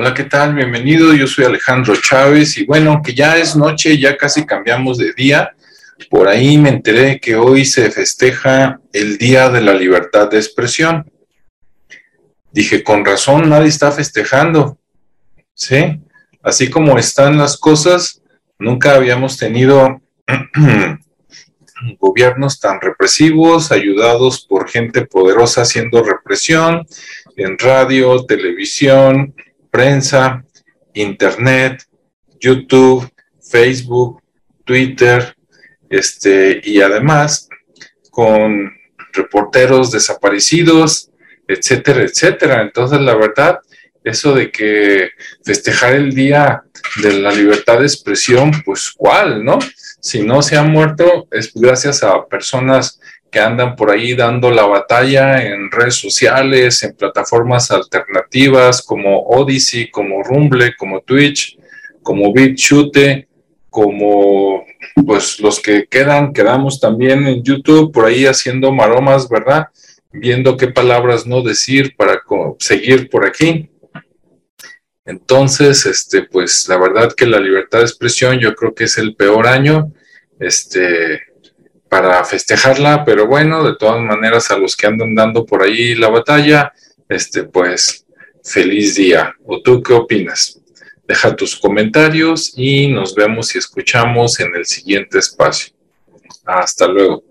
Hola, ¿qué tal? Bienvenido. Yo soy Alejandro Chávez y bueno, que ya es noche, ya casi cambiamos de día. Por ahí me enteré que hoy se festeja el Día de la Libertad de Expresión. Dije, con razón, nadie está festejando. ¿Sí? Así como están las cosas, nunca habíamos tenido gobiernos tan represivos, ayudados por gente poderosa haciendo represión en radio, televisión, prensa, internet, YouTube, Facebook, Twitter, este, y además con reporteros desaparecidos, etcétera, etcétera. Entonces, la verdad, eso de que festejar el día de la libertad de expresión, pues cuál, ¿no? Si no se ha muerto, es gracias a personas que andan por ahí dando la batalla en redes sociales, en plataformas alternativas como Odyssey, como Rumble, como Twitch, como BitChute, como pues los que quedan, quedamos también en YouTube por ahí haciendo maromas, ¿verdad? Viendo qué palabras no decir para seguir por aquí. Entonces, este, pues la verdad que la libertad de expresión yo creo que es el peor año. Este, para festejarla, pero bueno, de todas maneras a los que andan dando por ahí la batalla, este pues feliz día. ¿O tú qué opinas? Deja tus comentarios y nos vemos y escuchamos en el siguiente espacio. Hasta luego.